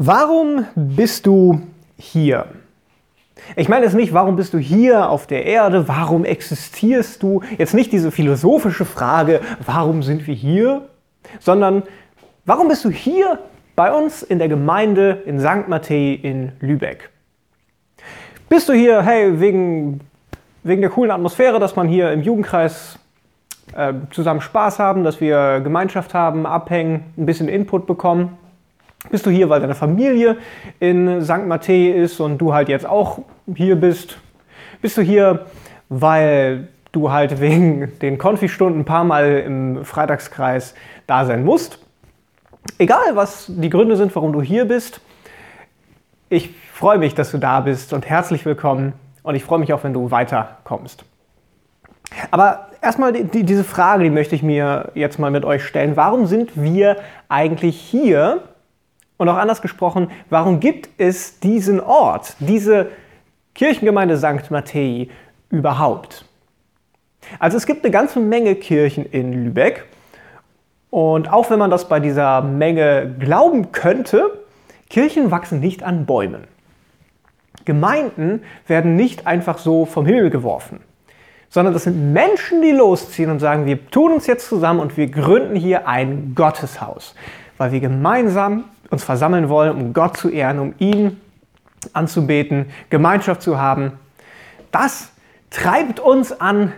Warum bist du hier? Ich meine es nicht, warum bist du hier auf der Erde? Warum existierst du? Jetzt nicht diese philosophische Frage, warum sind wir hier? Sondern, warum bist du hier bei uns in der Gemeinde in St. Matthäi in Lübeck? Bist du hier, hey, wegen, wegen der coolen Atmosphäre, dass man hier im Jugendkreis äh, zusammen Spaß haben, dass wir Gemeinschaft haben, abhängen, ein bisschen Input bekommen? Bist du hier, weil deine Familie in St. Matthäi ist und du halt jetzt auch hier bist? Bist du hier, weil du halt wegen den Konfi-Stunden ein paar Mal im Freitagskreis da sein musst? Egal, was die Gründe sind, warum du hier bist, ich freue mich, dass du da bist und herzlich willkommen und ich freue mich auch, wenn du weiterkommst. Aber erstmal die, die, diese Frage, die möchte ich mir jetzt mal mit euch stellen. Warum sind wir eigentlich hier? Und auch anders gesprochen, warum gibt es diesen Ort, diese Kirchengemeinde St. Matthäi überhaupt? Also es gibt eine ganze Menge Kirchen in Lübeck. Und auch wenn man das bei dieser Menge glauben könnte, Kirchen wachsen nicht an Bäumen. Gemeinden werden nicht einfach so vom Himmel geworfen, sondern das sind Menschen, die losziehen und sagen, wir tun uns jetzt zusammen und wir gründen hier ein Gotteshaus, weil wir gemeinsam uns versammeln wollen, um Gott zu ehren, um ihn anzubeten, Gemeinschaft zu haben. Das treibt uns an,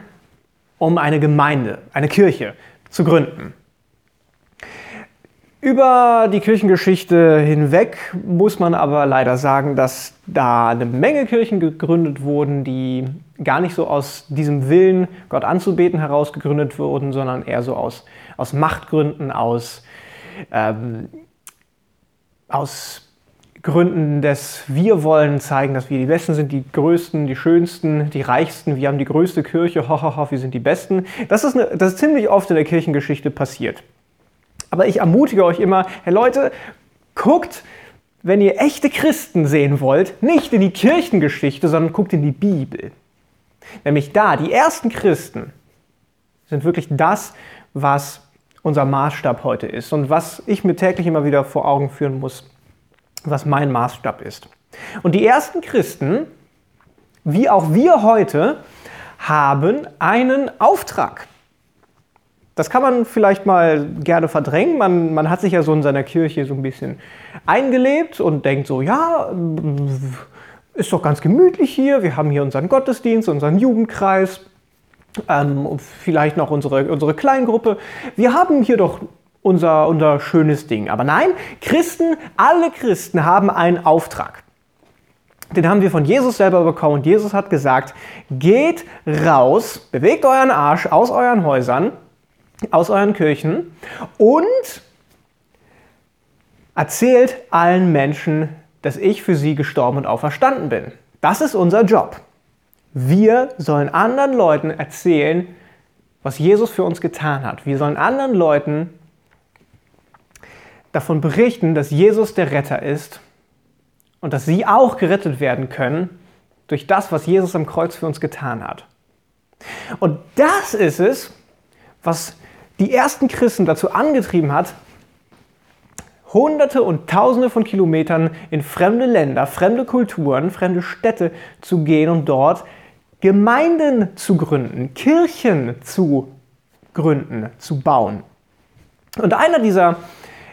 um eine Gemeinde, eine Kirche zu gründen. Über die Kirchengeschichte hinweg muss man aber leider sagen, dass da eine Menge Kirchen gegründet wurden, die gar nicht so aus diesem Willen, Gott anzubeten, heraus gegründet wurden, sondern eher so aus, aus Machtgründen, aus ähm, aus Gründen des Wir wollen zeigen, dass wir die Besten sind, die Größten, die Schönsten, die Reichsten, wir haben die größte Kirche, hohoho, wir sind die Besten. Das ist, eine, das ist ziemlich oft in der Kirchengeschichte passiert. Aber ich ermutige euch immer, hey Leute, guckt, wenn ihr echte Christen sehen wollt, nicht in die Kirchengeschichte, sondern guckt in die Bibel. Nämlich da, die ersten Christen sind wirklich das, was unser Maßstab heute ist und was ich mir täglich immer wieder vor Augen führen muss, was mein Maßstab ist. Und die ersten Christen, wie auch wir heute, haben einen Auftrag. Das kann man vielleicht mal gerne verdrängen. Man, man hat sich ja so in seiner Kirche so ein bisschen eingelebt und denkt so, ja, ist doch ganz gemütlich hier. Wir haben hier unseren Gottesdienst, unseren Jugendkreis ähm, vielleicht noch unsere, unsere Kleingruppe. Wir haben hier doch unser, unser schönes Ding. Aber nein, Christen, alle Christen haben einen Auftrag. Den haben wir von Jesus selber bekommen und Jesus hat gesagt, geht raus, bewegt euren Arsch aus euren Häusern, aus euren Kirchen und erzählt allen Menschen, dass ich für sie gestorben und auferstanden bin. Das ist unser Job. Wir sollen anderen Leuten erzählen, was Jesus für uns getan hat. Wir sollen anderen Leuten davon berichten, dass Jesus der Retter ist und dass sie auch gerettet werden können durch das, was Jesus am Kreuz für uns getan hat. Und das ist es, was die ersten Christen dazu angetrieben hat, Hunderte und Tausende von Kilometern in fremde Länder, fremde Kulturen, fremde Städte zu gehen und dort Gemeinden zu gründen, Kirchen zu gründen, zu bauen. Und einer dieser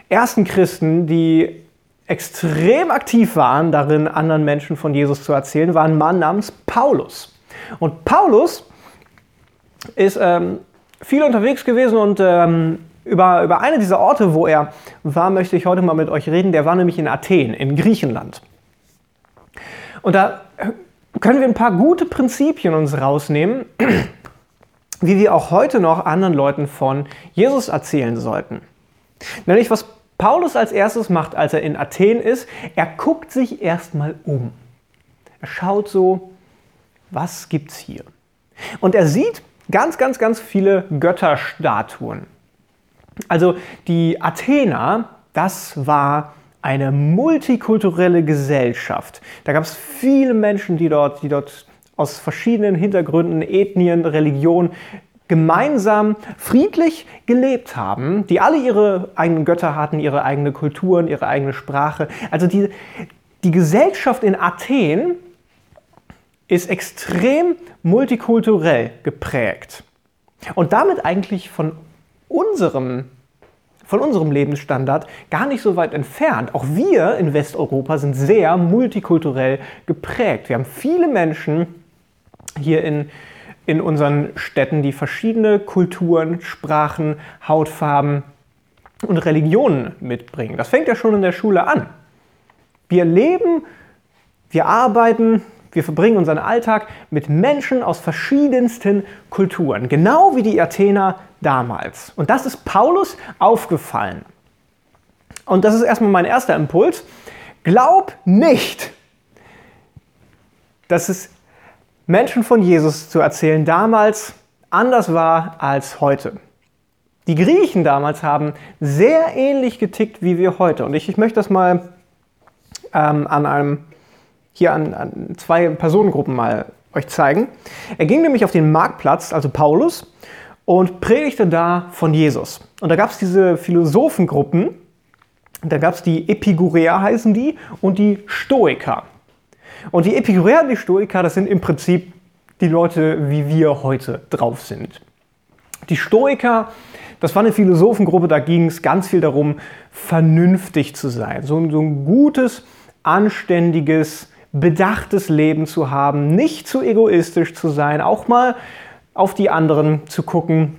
ersten Christen, die extrem aktiv waren, darin anderen Menschen von Jesus zu erzählen, war ein Mann namens Paulus. Und Paulus ist ähm, viel unterwegs gewesen und ähm, über, über eine dieser Orte, wo er war, möchte ich heute mal mit euch reden. Der war nämlich in Athen, in Griechenland. Und da können wir ein paar gute Prinzipien uns rausnehmen, wie wir auch heute noch anderen Leuten von Jesus erzählen sollten. Nämlich was Paulus als erstes macht, als er in Athen ist, er guckt sich erstmal um. Er schaut so, was gibt's hier? Und er sieht ganz, ganz, ganz viele Götterstatuen. Also die Athener, das war eine multikulturelle Gesellschaft. Da gab es viele Menschen, die dort, die dort aus verschiedenen Hintergründen, Ethnien, Religionen gemeinsam friedlich gelebt haben, die alle ihre eigenen Götter hatten, ihre eigene Kulturen, ihre eigene Sprache. Also die, die Gesellschaft in Athen ist extrem multikulturell geprägt und damit eigentlich von unserem von unserem Lebensstandard gar nicht so weit entfernt. Auch wir in Westeuropa sind sehr multikulturell geprägt. Wir haben viele Menschen hier in, in unseren Städten, die verschiedene Kulturen, Sprachen, Hautfarben und Religionen mitbringen. Das fängt ja schon in der Schule an. Wir leben, wir arbeiten, wir verbringen unseren Alltag mit Menschen aus verschiedensten Kulturen, genau wie die Athener damals. Und das ist Paulus aufgefallen. Und das ist erstmal mein erster Impuls. Glaub nicht, dass es Menschen von Jesus zu erzählen damals anders war als heute. Die Griechen damals haben sehr ähnlich getickt wie wir heute. Und ich, ich möchte das mal ähm, an einem, hier an, an zwei Personengruppen mal euch zeigen. Er ging nämlich auf den Marktplatz, also Paulus, und predigte da von Jesus. Und da gab es diese Philosophengruppen, da gab es die Epikureer heißen die und die Stoiker. Und die Epikureer und die Stoiker, das sind im Prinzip die Leute, wie wir heute drauf sind. Die Stoiker, das war eine Philosophengruppe, da ging es ganz viel darum, vernünftig zu sein. So, so ein gutes, anständiges, bedachtes Leben zu haben, nicht zu egoistisch zu sein, auch mal auf die anderen zu gucken,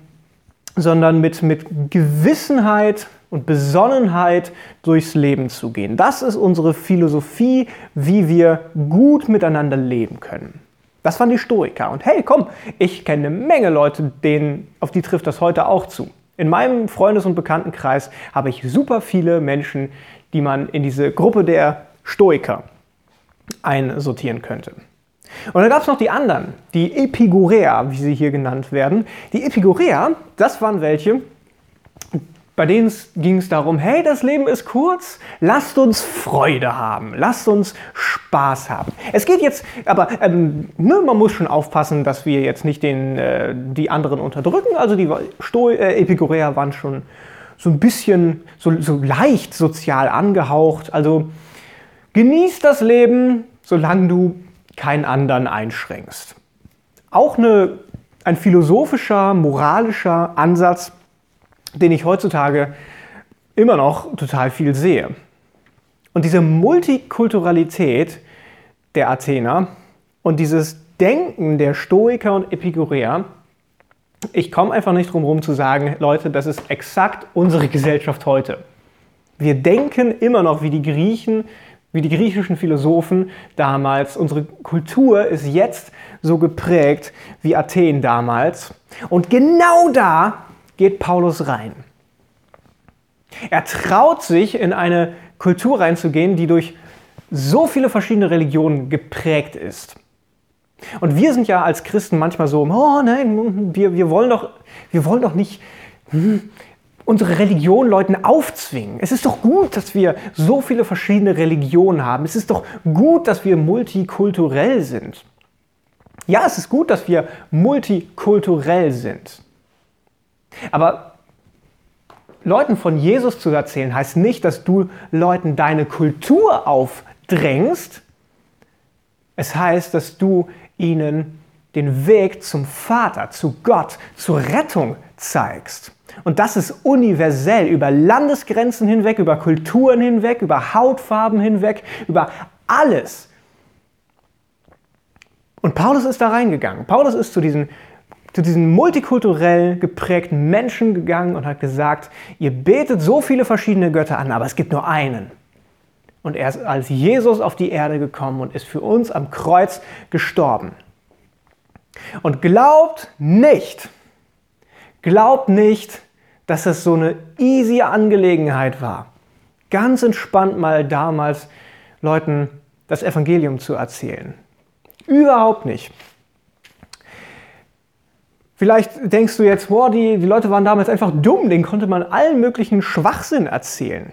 sondern mit, mit Gewissenheit und Besonnenheit durchs Leben zu gehen. Das ist unsere Philosophie, wie wir gut miteinander leben können. Das waren die Stoiker. Und hey, komm, ich kenne eine Menge Leute, denen, auf die trifft das heute auch zu. In meinem Freundes- und Bekanntenkreis habe ich super viele Menschen, die man in diese Gruppe der Stoiker einsortieren könnte. Und dann gab es noch die anderen, die Epikureer, wie sie hier genannt werden. Die Epikureer, das waren welche, bei denen ging es darum, hey, das Leben ist kurz, lasst uns Freude haben, lasst uns Spaß haben. Es geht jetzt, aber ähm, ne, man muss schon aufpassen, dass wir jetzt nicht den, äh, die anderen unterdrücken. Also die Sto äh, Epikureer waren schon so ein bisschen, so, so leicht sozial angehaucht. Also genieß das Leben, solange du keinen anderen einschränkst. Auch eine, ein philosophischer, moralischer Ansatz, den ich heutzutage immer noch total viel sehe. Und diese Multikulturalität der Athener und dieses Denken der Stoiker und Epikureer, ich komme einfach nicht drum herum zu sagen, Leute, das ist exakt unsere Gesellschaft heute. Wir denken immer noch wie die Griechen, wie die griechischen Philosophen damals. Unsere Kultur ist jetzt so geprägt wie Athen damals. Und genau da geht Paulus rein. Er traut sich, in eine Kultur reinzugehen, die durch so viele verschiedene Religionen geprägt ist. Und wir sind ja als Christen manchmal so, oh nein, wir, wir, wollen, doch, wir wollen doch nicht hm, unsere Religion Leuten aufzwingen. Es ist doch gut, dass wir so viele verschiedene Religionen haben. Es ist doch gut, dass wir multikulturell sind. Ja, es ist gut, dass wir multikulturell sind. Aber Leuten von Jesus zu erzählen, heißt nicht, dass du Leuten deine Kultur aufdrängst. Es heißt, dass du ihnen den Weg zum Vater, zu Gott, zur Rettung zeigst. Und das ist universell, über Landesgrenzen hinweg, über Kulturen hinweg, über Hautfarben hinweg, über alles. Und Paulus ist da reingegangen. Paulus ist zu diesen, zu diesen multikulturell geprägten Menschen gegangen und hat gesagt, ihr betet so viele verschiedene Götter an, aber es gibt nur einen. Und er ist als Jesus auf die Erde gekommen und ist für uns am Kreuz gestorben. Und glaubt nicht, Glaubt nicht, dass es so eine easy Angelegenheit war. Ganz entspannt mal damals Leuten das Evangelium zu erzählen. Überhaupt nicht. Vielleicht denkst du jetzt, boah, die, die Leute waren damals einfach dumm, denen konnte man allen möglichen Schwachsinn erzählen.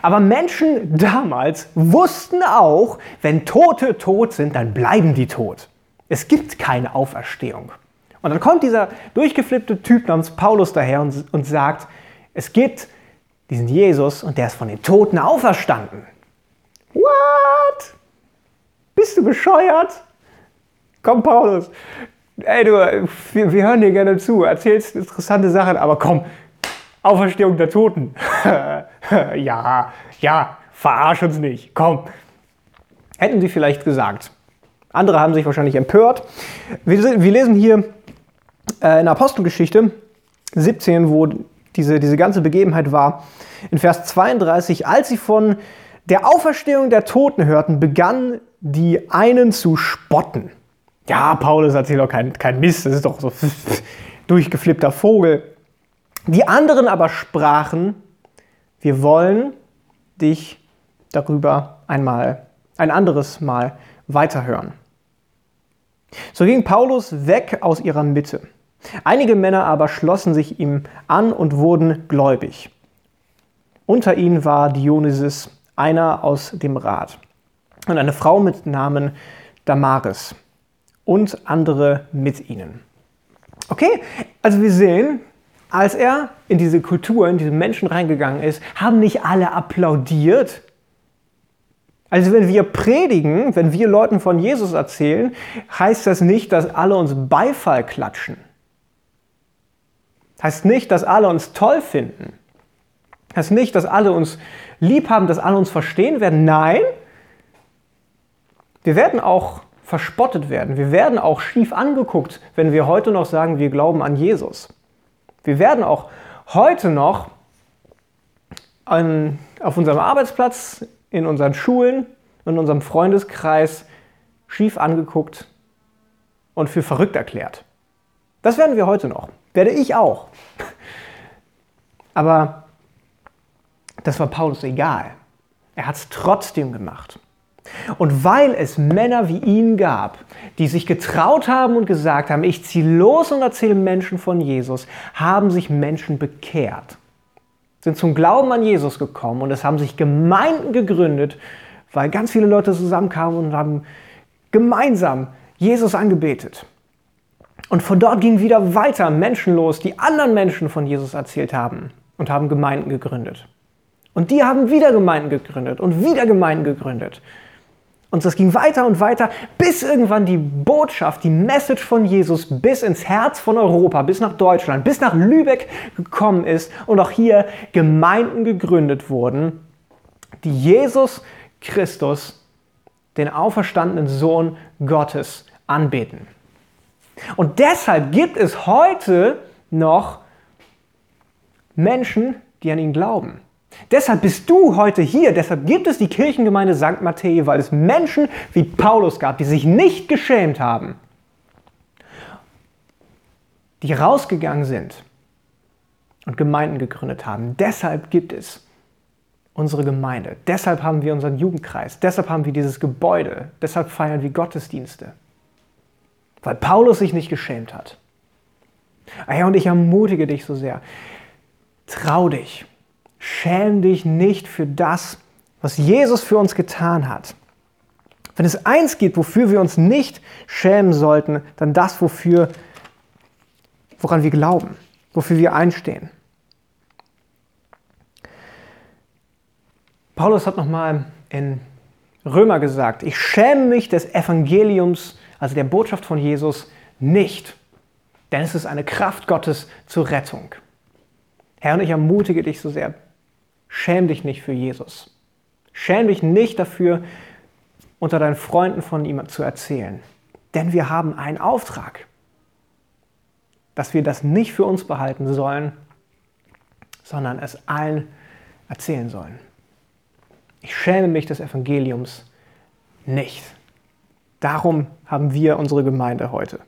Aber Menschen damals wussten auch, wenn Tote tot sind, dann bleiben die tot. Es gibt keine Auferstehung. Und dann kommt dieser durchgeflippte Typ namens Paulus daher und, und sagt, es gibt diesen Jesus und der ist von den Toten auferstanden. What? Bist du bescheuert? Komm, Paulus. Ey, du, wir, wir hören dir gerne zu, erzählst interessante Sachen, aber komm, Auferstehung der Toten. ja, ja, verarsch uns nicht. Komm. Hätten sie vielleicht gesagt. Andere haben sich wahrscheinlich empört. Wir, wir lesen hier äh, in Apostelgeschichte 17, wo diese, diese ganze Begebenheit war, in Vers 32, als sie von der Auferstehung der Toten hörten, begannen die einen zu spotten. Ja, Paulus erzählt doch kein, kein Mist, das ist doch so durchgeflippter Vogel. Die anderen aber sprachen, wir wollen dich darüber einmal, ein anderes Mal weiterhören. So ging Paulus weg aus ihrer Mitte. Einige Männer aber schlossen sich ihm an und wurden gläubig. Unter ihnen war Dionysus, einer aus dem Rat, und eine Frau mit Namen Damaris und andere mit ihnen. Okay, also wir sehen, als er in diese Kultur, in diese Menschen reingegangen ist, haben nicht alle applaudiert. Also wenn wir predigen, wenn wir Leuten von Jesus erzählen, heißt das nicht, dass alle uns Beifall klatschen. Heißt nicht, dass alle uns toll finden. Heißt nicht, dass alle uns lieb haben, dass alle uns verstehen werden. Nein, wir werden auch verspottet werden. Wir werden auch schief angeguckt, wenn wir heute noch sagen, wir glauben an Jesus. Wir werden auch heute noch an, auf unserem Arbeitsplatz, in unseren Schulen, in unserem Freundeskreis schief angeguckt und für verrückt erklärt. Das werden wir heute noch. Werde ich auch. Aber das war Paulus egal. Er hat es trotzdem gemacht. Und weil es Männer wie ihn gab, die sich getraut haben und gesagt haben, ich ziehe los und erzähle Menschen von Jesus, haben sich Menschen bekehrt, sind zum Glauben an Jesus gekommen und es haben sich Gemeinden gegründet, weil ganz viele Leute zusammenkamen und haben gemeinsam Jesus angebetet. Und von dort gingen wieder weiter Menschen los, die anderen Menschen von Jesus erzählt haben und haben Gemeinden gegründet. Und die haben wieder Gemeinden gegründet und wieder Gemeinden gegründet. Und das ging weiter und weiter, bis irgendwann die Botschaft, die Message von Jesus bis ins Herz von Europa, bis nach Deutschland, bis nach Lübeck gekommen ist und auch hier Gemeinden gegründet wurden, die Jesus Christus, den auferstandenen Sohn Gottes, anbeten. Und deshalb gibt es heute noch Menschen, die an ihn glauben. Deshalb bist du heute hier, deshalb gibt es die Kirchengemeinde St. Matthäi, weil es Menschen wie Paulus gab, die sich nicht geschämt haben, die rausgegangen sind und Gemeinden gegründet haben. Deshalb gibt es unsere Gemeinde, deshalb haben wir unseren Jugendkreis, deshalb haben wir dieses Gebäude, deshalb feiern wir Gottesdienste, weil Paulus sich nicht geschämt hat. und ich ermutige dich so sehr, trau dich schäm dich nicht für das, was Jesus für uns getan hat. Wenn es eins gibt, wofür wir uns nicht schämen sollten, dann das, wofür, woran wir glauben, wofür wir einstehen. Paulus hat nochmal in Römer gesagt, ich schäme mich des Evangeliums, also der Botschaft von Jesus, nicht, denn es ist eine Kraft Gottes zur Rettung. Herr, und ich ermutige dich so sehr, Schäm dich nicht für Jesus. Schäm dich nicht dafür, unter deinen Freunden von ihm zu erzählen. Denn wir haben einen Auftrag, dass wir das nicht für uns behalten sollen, sondern es allen erzählen sollen. Ich schäme mich des Evangeliums nicht. Darum haben wir unsere Gemeinde heute.